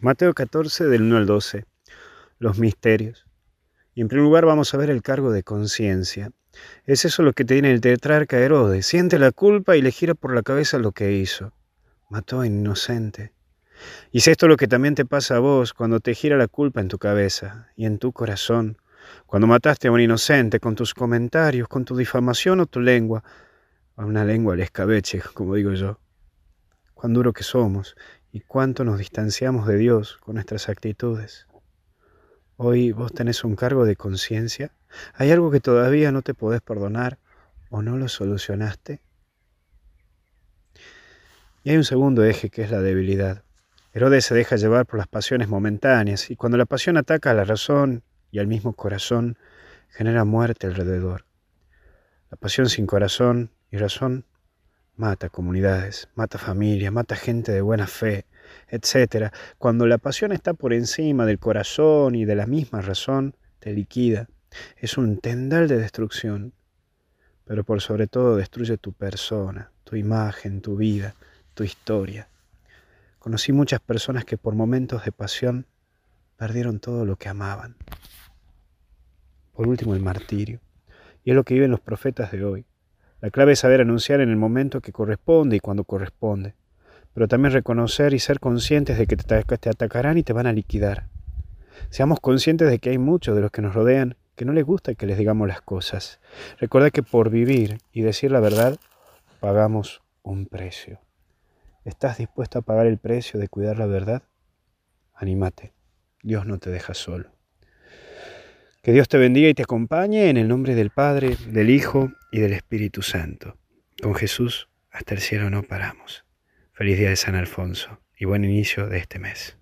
Mateo 14 del 1 al 12. Los misterios. Y en primer lugar vamos a ver el cargo de conciencia. Es eso lo que tiene el tetrarca Herodes. Siente la culpa y le gira por la cabeza lo que hizo. Mató a inocente. Y es esto lo que también te pasa a vos cuando te gira la culpa en tu cabeza y en tu corazón. Cuando mataste a un inocente con tus comentarios, con tu difamación o tu lengua, a una lengua al escabeche, como digo yo. Cuán duro que somos y cuánto nos distanciamos de Dios con nuestras actitudes. Hoy vos tenés un cargo de conciencia. ¿Hay algo que todavía no te podés perdonar o no lo solucionaste? Y hay un segundo eje que es la debilidad. Herodes se deja llevar por las pasiones momentáneas y cuando la pasión ataca a la razón y al mismo corazón, genera muerte alrededor. La pasión sin corazón y razón mata comunidades, mata familias, mata gente de buena fe, etc. Cuando la pasión está por encima del corazón y de la misma razón, te liquida. Es un tendal de destrucción, pero por sobre todo destruye tu persona, tu imagen, tu vida, tu historia. Conocí muchas personas que por momentos de pasión perdieron todo lo que amaban. Por último, el martirio. Y es lo que viven los profetas de hoy. La clave es saber anunciar en el momento que corresponde y cuando corresponde, pero también reconocer y ser conscientes de que te atacarán y te van a liquidar. Seamos conscientes de que hay muchos de los que nos rodean que no les gusta que les digamos las cosas. Recuerda que por vivir y decir la verdad pagamos un precio. ¿Estás dispuesto a pagar el precio de cuidar la verdad? Anímate. Dios no te deja solo. Que Dios te bendiga y te acompañe en el nombre del Padre, del Hijo y del Espíritu Santo. Con Jesús hasta el cielo no paramos. Feliz día de San Alfonso y buen inicio de este mes.